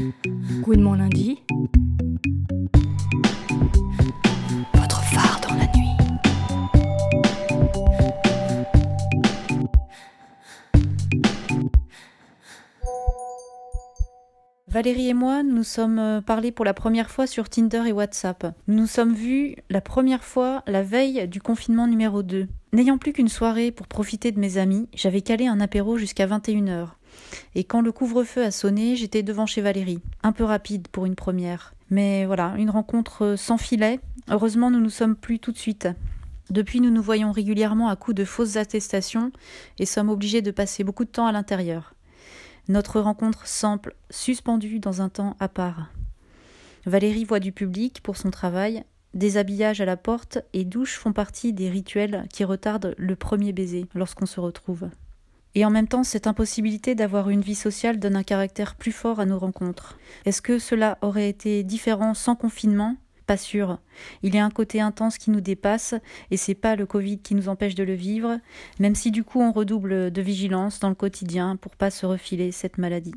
Good mon lundi. Votre phare dans la nuit. Valérie et moi, nous sommes euh, parlé pour la première fois sur Tinder et WhatsApp. Nous nous sommes vus la première fois la veille du confinement numéro 2. N'ayant plus qu'une soirée pour profiter de mes amis, j'avais calé un apéro jusqu'à 21h. Et quand le couvre-feu a sonné, j'étais devant chez Valérie. Un peu rapide pour une première. Mais voilà, une rencontre sans filet. Heureusement, nous nous sommes plus tout de suite. Depuis, nous nous voyons régulièrement à coups de fausses attestations et sommes obligés de passer beaucoup de temps à l'intérieur. Notre rencontre semble suspendue dans un temps à part. Valérie voit du public pour son travail, déshabillage à la porte et douche font partie des rituels qui retardent le premier baiser lorsqu'on se retrouve. Et en même temps, cette impossibilité d'avoir une vie sociale donne un caractère plus fort à nos rencontres. Est-ce que cela aurait été différent sans confinement? Pas sûr. Il y a un côté intense qui nous dépasse et c'est pas le Covid qui nous empêche de le vivre, même si du coup on redouble de vigilance dans le quotidien pour pas se refiler cette maladie.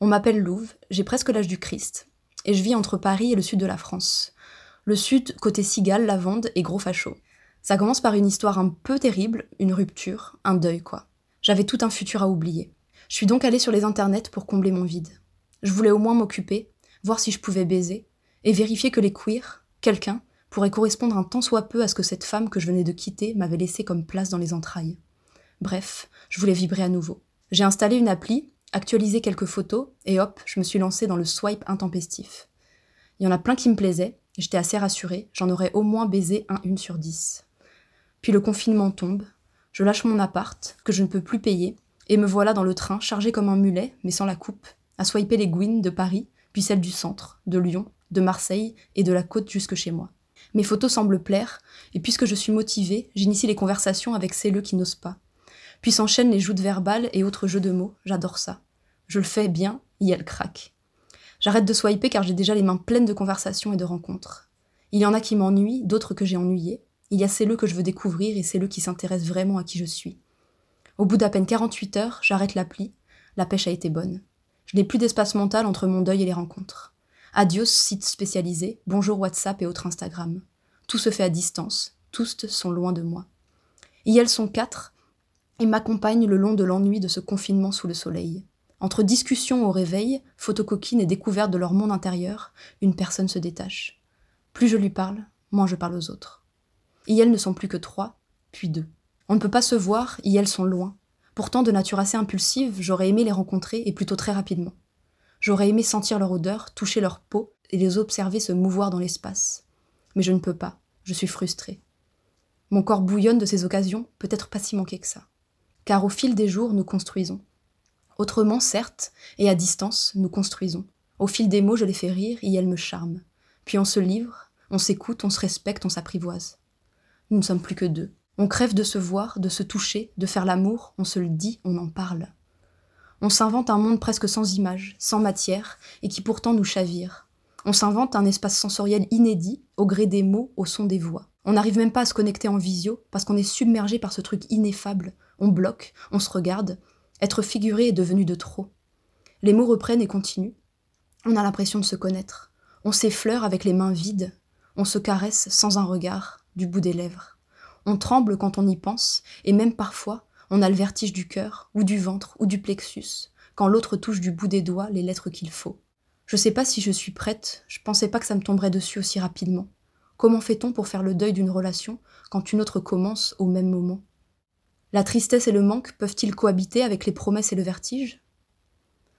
On m'appelle Louve, j'ai presque l'âge du Christ, et je vis entre Paris et le sud de la France. Le sud, côté cigale, lavande et gros facho. Ça commence par une histoire un peu terrible, une rupture, un deuil quoi. J'avais tout un futur à oublier. Je suis donc allée sur les internets pour combler mon vide. Je voulais au moins m'occuper, voir si je pouvais baiser, et vérifier que les queers, quelqu'un, pourrait correspondre un tant soit peu à ce que cette femme que je venais de quitter m'avait laissé comme place dans les entrailles. Bref, je voulais vibrer à nouveau. J'ai installé une appli, actualisé quelques photos, et hop, je me suis lancée dans le swipe intempestif. Il y en a plein qui me plaisaient, j'étais assez rassurée, j'en aurais au moins baisé un une sur dix. Puis le confinement tombe, je lâche mon appart, que je ne peux plus payer, et me voilà dans le train, chargé comme un mulet, mais sans la coupe, à swiper les gouines de Paris, puis celles du centre, de Lyon, de Marseille et de la côte jusque chez moi. Mes photos semblent plaire, et puisque je suis motivée, j'initie les conversations avec celles qui n'osent pas. Puis s'enchaînent les joutes verbales et autres jeux de mots, j'adore ça. Je le fais bien, et elle craque. J'arrête de swiper car j'ai déjà les mains pleines de conversations et de rencontres. Il y en a qui m'ennuient, d'autres que j'ai ennuyés. Il y a celles que je veux découvrir et celles qui s'intéressent vraiment à qui je suis. Au bout d'à peine 48 heures, j'arrête l'appli. La pêche a été bonne. Je n'ai plus d'espace mental entre mon deuil et les rencontres. Adios sites spécialisés, bonjour WhatsApp et autres Instagram. Tout se fait à distance, tous sont loin de moi. Et elles sont quatre et m'accompagnent le long de l'ennui de ce confinement sous le soleil. Entre discussions au réveil, photocoquines et découvertes de leur monde intérieur, une personne se détache. Plus je lui parle, moins je parle aux autres. Elles ne sont plus que trois, puis deux. On ne peut pas se voir, elles sont loin, Pourtant, de nature assez impulsive, j'aurais aimé les rencontrer et plutôt très rapidement. J'aurais aimé sentir leur odeur, toucher leur peau et les observer se mouvoir dans l'espace. Mais je ne peux pas, je suis frustrée. Mon corps bouillonne de ces occasions, peut-être pas si manqué que ça. Car au fil des jours, nous construisons. Autrement, certes, et à distance, nous construisons. Au fil des mots, je les fais rire et elles me charment. Puis on se livre, on s'écoute, on se respecte, on s'apprivoise. Nous ne sommes plus que deux. On crève de se voir, de se toucher, de faire l'amour, on se le dit, on en parle. On s'invente un monde presque sans image, sans matière, et qui pourtant nous chavire. On s'invente un espace sensoriel inédit, au gré des mots, au son des voix. On n'arrive même pas à se connecter en visio, parce qu'on est submergé par ce truc ineffable. On bloque, on se regarde. Être figuré est devenu de trop. Les mots reprennent et continuent. On a l'impression de se connaître. On s'effleure avec les mains vides. On se caresse sans un regard, du bout des lèvres. On tremble quand on y pense, et même parfois, on a le vertige du cœur, ou du ventre, ou du plexus, quand l'autre touche du bout des doigts les lettres qu'il faut. Je sais pas si je suis prête, je pensais pas que ça me tomberait dessus aussi rapidement. Comment fait-on pour faire le deuil d'une relation quand une autre commence au même moment? La tristesse et le manque peuvent-ils cohabiter avec les promesses et le vertige?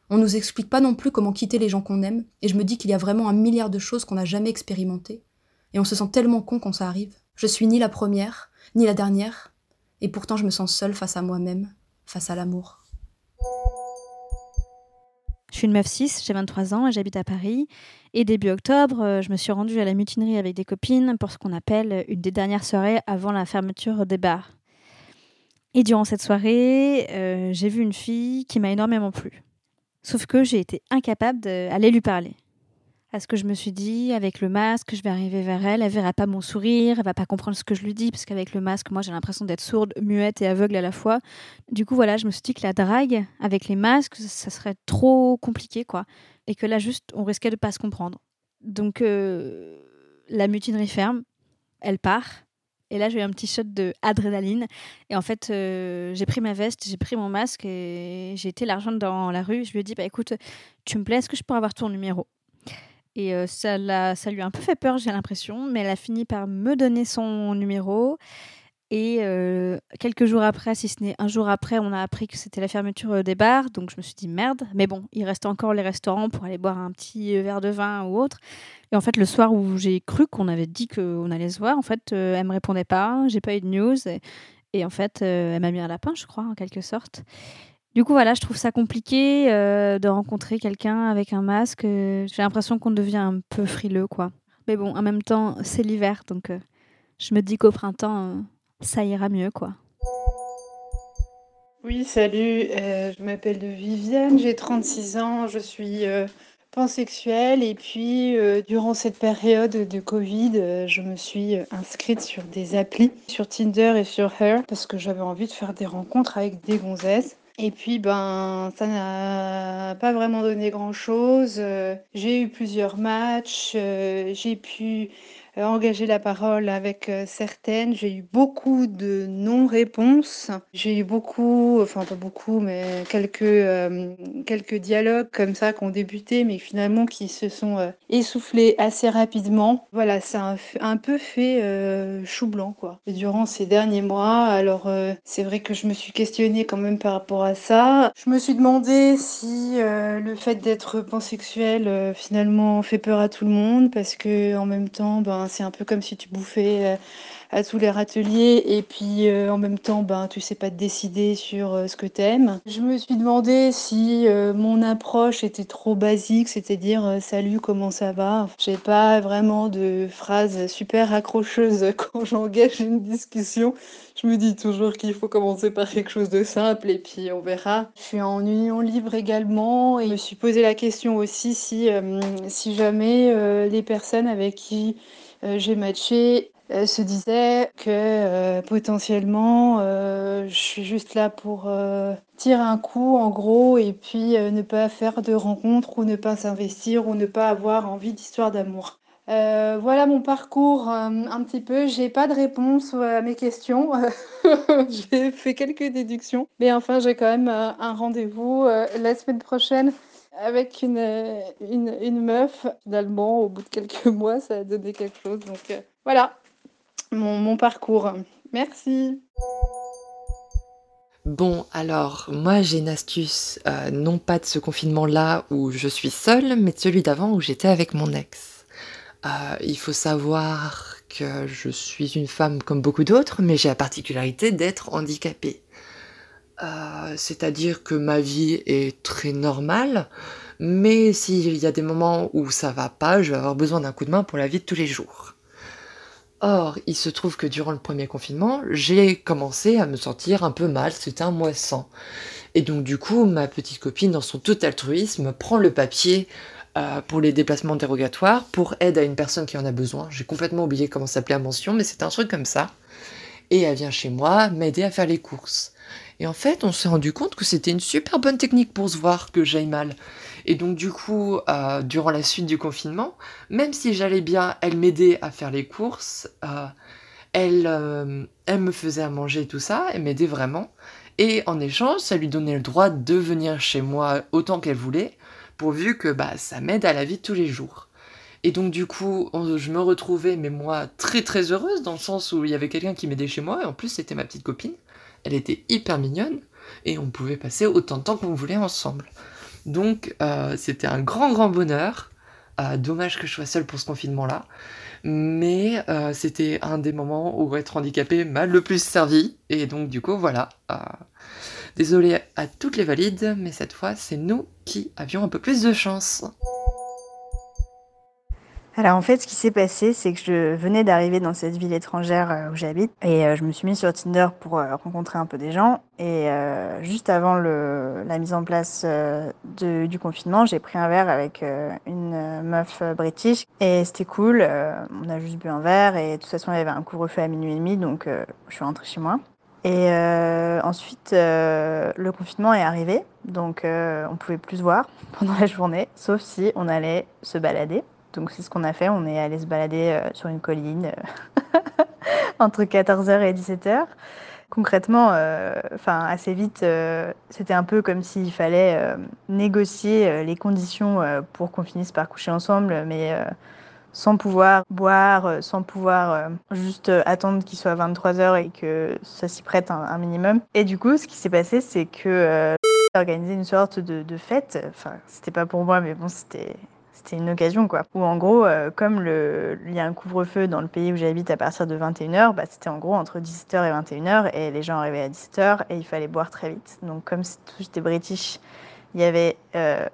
On nous explique pas non plus comment quitter les gens qu'on aime, et je me dis qu'il y a vraiment un milliard de choses qu'on n'a jamais expérimentées, et on se sent tellement con quand ça arrive. Je suis ni la première, ni la dernière, et pourtant je me sens seule face à moi-même, face à l'amour. Je suis une meuf 6, j'ai 23 ans et j'habite à Paris. Et début octobre, euh, je me suis rendue à la mutinerie avec des copines pour ce qu'on appelle une des dernières soirées avant la fermeture des bars. Et durant cette soirée, euh, j'ai vu une fille qui m'a énormément plu. Sauf que j'ai été incapable d'aller lui parler. Parce que je me suis dit, avec le masque, je vais arriver vers elle, elle verra pas mon sourire, elle va pas comprendre ce que je lui dis, parce qu'avec le masque, moi j'ai l'impression d'être sourde, muette et aveugle à la fois. Du coup, voilà, je me suis dit que la drague avec les masques, ça serait trop compliqué, quoi. Et que là, juste, on risquait de pas se comprendre. Donc, euh, la mutinerie ferme, elle part. Et là, j'ai eu un petit shot de adrénaline. Et en fait, euh, j'ai pris ma veste, j'ai pris mon masque et j'ai été l'argent dans la rue. Je lui ai dit, bah écoute, tu me plais, est-ce que je pourrais avoir ton numéro? Et euh, ça, ça lui a un peu fait peur, j'ai l'impression, mais elle a fini par me donner son numéro. Et euh, quelques jours après, si ce n'est un jour après, on a appris que c'était la fermeture euh, des bars. Donc je me suis dit merde. Mais bon, il reste encore les restaurants pour aller boire un petit verre de vin ou autre. Et en fait, le soir où j'ai cru qu'on avait dit qu'on allait se voir, en fait, elle me répondait pas. J'ai pas eu de news. Et, et en fait, elle m'a mis un lapin, je crois, en quelque sorte. Du coup, voilà, je trouve ça compliqué euh, de rencontrer quelqu'un avec un masque. Euh, j'ai l'impression qu'on devient un peu frileux, quoi. Mais bon, en même temps, c'est l'hiver, donc euh, je me dis qu'au printemps, ça ira mieux, quoi. Oui, salut, je m'appelle Viviane, j'ai 36 ans, je suis pansexuelle et puis durant cette période de Covid, je me suis inscrite sur des applis, sur Tinder et sur Her, parce que j'avais envie de faire des rencontres avec des gonzesses. Et puis, ben, ça n'a pas vraiment donné grand-chose. Euh, j'ai eu plusieurs matchs, euh, j'ai pu euh, engager la parole avec euh, certaines. J'ai eu beaucoup de non-réponses. J'ai eu beaucoup, enfin pas beaucoup, mais quelques, euh, quelques dialogues comme ça qui ont débuté, mais finalement qui se sont essoufflés assez rapidement. Voilà, ça a un, peu fait chou blanc, quoi. Durant ces derniers mois, alors c'est vrai que je me suis questionnée quand même par rapport à ça. Je me suis demandé si le fait d'être pansexuel finalement fait peur à tout le monde, parce que en même temps, ben c'est un peu comme si tu bouffais euh, à tous les râteliers et puis euh, en même temps ben tu sais pas te décider sur euh, ce que t'aimes. Je me suis demandé si mon approche était trop basique, c'est-à-dire salut comment ça va? J'ai pas vraiment de phrases super accrocheuses quand j'engage une discussion. Je me dis toujours qu'il faut commencer par quelque chose de simple et puis on verra. Je suis en union libre également et je me suis posé la question aussi si, si jamais les personnes avec qui j'ai matché elle se disait que euh, potentiellement euh, je suis juste là pour tirer un coup en gros et puis ne pas faire de rencontres ou ne pas s'investir ou ne pas avoir envie d'histoire d'amour. voilà mon parcours un petit peu. J'ai pas de réponse à mes questions. j'ai fait quelques déductions, mais enfin j'ai quand même un rendez-vous la semaine prochaine avec une, une, meuf. Finalement, au bout de quelques mois, ça a donné quelque chose. Donc euh, voilà mon, mon, parcours. Merci. Bon, alors, moi j'ai une astuce, euh, non pas de ce confinement-là où je suis seule, mais de celui d'avant où j'étais avec mon ex. Euh, il faut savoir que je suis une femme comme beaucoup d'autres, mais j'ai la particularité d'être handicapée. Euh, c'est-à-dire que ma vie est très normale, mais s'il y a des moments où ça va pas, je vais avoir besoin d'un coup de main pour la vie de tous les jours. Or, il se trouve que durant le premier confinement, j'ai commencé à me sentir un peu mal, c'était un mois sans. Et donc du coup, ma petite copine, dans son tout altruisme, prend le papier euh, pour les déplacements dérogatoires, pour aide à une personne qui en a besoin. J'ai complètement oublié comment s'appelait la mention, mais c'est un truc comme ça. Et elle vient chez moi m'aider à faire les courses. Et en fait, on s'est rendu compte que c'était une super bonne technique pour se voir que j'aille mal. Et donc du coup, euh, durant la suite du confinement, même si j'allais bien, elle m'aidait à faire les courses, euh, elle, euh, elle me faisait à manger tout ça, elle m'aidait vraiment. Et en échange, ça lui donnait le droit de venir chez moi autant qu'elle voulait, pourvu que bah, ça m'aide à la vie de tous les jours. Et donc du coup, je me retrouvais, mais moi, très très heureuse, dans le sens où il y avait quelqu'un qui m'aidait chez moi, et en plus c'était ma petite copine elle était hyper mignonne et on pouvait passer autant de temps qu'on voulait ensemble. Donc euh, c'était un grand grand bonheur. Euh, dommage que je sois seule pour ce confinement-là. Mais euh, c'était un des moments où être handicapé m'a le plus servi. Et donc du coup voilà. désolé à toutes les valides, mais cette fois c'est nous qui avions un peu plus de chance. Alors en fait, ce qui s'est passé, c'est que je venais d'arriver dans cette ville étrangère euh, où j'habite et euh, je me suis mise sur Tinder pour euh, rencontrer un peu des gens. Et juste avant la mise en place du confinement, j'ai pris un verre avec une meuf british et c'était cool. on a juste bu un verre et de toute façon, il y avait un couvre-feu à minuit et demi, donc je suis rentrée chez moi. Et ensuite, le confinement est arrivé, donc on pouvait plus se voir pendant la journée, sauf si on allait se balader. Donc c'est ce qu'on a fait. On est allé se balader euh, sur une colline euh, entre 14h et 17h. Concrètement, euh, enfin assez vite, c'était un peu comme s'il fallait négocier les conditions pour qu'on finisse par coucher ensemble, mais sans pouvoir boire, sans pouvoir juste attendre qu'il soit 23h et que ça s'y prête un, minimum. Et du coup, ce qui s'est passé, c'est que organisé une sorte de, de fête. Enfin, c'était pas pour moi, mais bon, c'était c'était une occasion quoi. Où en gros, euh, comme le, il y a un couvre-feu dans le pays où j'habite à partir de 21h, bah, c'était en gros entre 17h et 21h et les gens arrivaient à 17h et il fallait boire très vite. Donc comme étaient british, il y avait euh,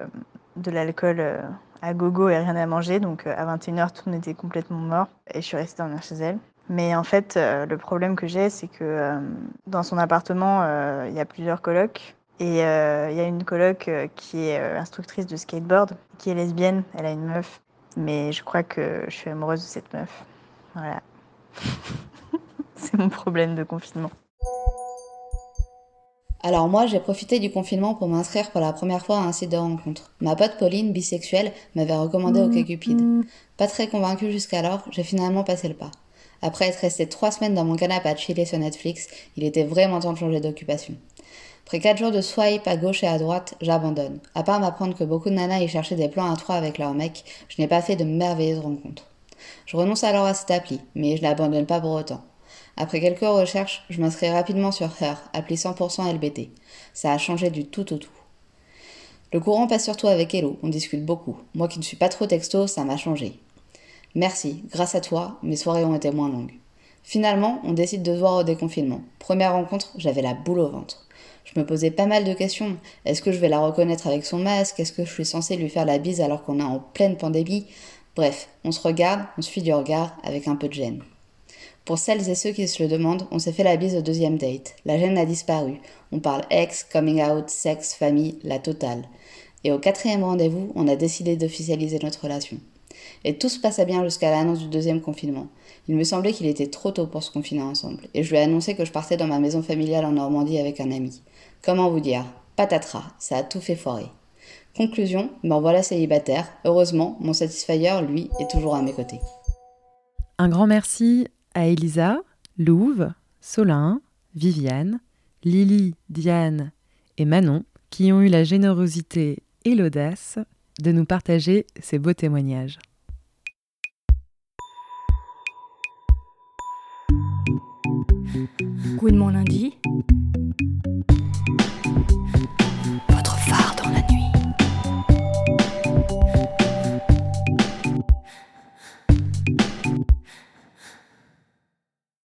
de l'alcool euh, à gogo et rien à manger. Donc à 21h, tout le monde était complètement mort et je suis restée dormir chez elle. Mais en fait, le problème que j'ai, c'est que dans son appartement, il y a plusieurs colocs et euh, il y a une coloc euh, qui est euh, instructrice de skateboard, qui est lesbienne, elle a une meuf. Mais je crois que je suis amoureuse de cette meuf. Voilà. C'est mon problème de confinement. Alors moi, j'ai profité du confinement pour m'inscrire pour la première fois à un site de rencontre. Ma pote Pauline, bisexuelle, m'avait recommandé OkCupid. Pas très convaincue jusqu'alors, j'ai finalement passé le pas. Après être resté trois semaines dans mon canapé à chiller sur Netflix, il était vraiment temps de changer d'occupation. Après 4 jours de swipe à gauche et à droite, j'abandonne. À part m'apprendre que beaucoup de nanas y cherchaient des plans à trois avec leur mec, je n'ai pas fait de merveilleuses rencontres. Je renonce alors à cette appli, mais je l'abandonne pas pour autant. Après quelques recherches, je m'inscris rapidement sur Her, appli 100% LBT. Ça a changé du tout au tout. Le courant passe surtout avec Hello, on discute beaucoup. Moi qui ne suis pas trop texto, ça m'a changé. Merci, grâce à toi, mes soirées ont été moins longues. Finalement, on décide de voir au déconfinement. Première rencontre, j'avais la boule au ventre. Je me posais pas mal de questions. Est-ce que je vais la reconnaître avec son masque? Est-ce que je suis censée lui faire la bise alors qu'on est en pleine pandémie? Bref, on se regarde, on se fuit du regard avec un peu de gêne. Pour celles et ceux qui se le demandent, on s'est fait la bise au deuxième date. La gêne a disparu. On parle ex, coming out, sexe, famille, la totale. Et au quatrième rendez-vous, on a décidé d'officialiser notre relation. Et tout se passait bien jusqu'à l'annonce du deuxième confinement. Il me semblait qu'il était trop tôt pour se confiner ensemble, et je lui ai annoncé que je partais dans ma maison familiale en Normandie avec un ami. Comment vous dire? Patatras, ça a tout fait foirer. Conclusion, me voilà célibataire. Heureusement, mon satisfier, lui, est toujours à mes côtés. Un grand merci à Elisa, Louve, Solin, Viviane, Lily, Diane et Manon qui ont eu la générosité et l'audace de nous partager ces beaux témoignages. Coup de mon lundi,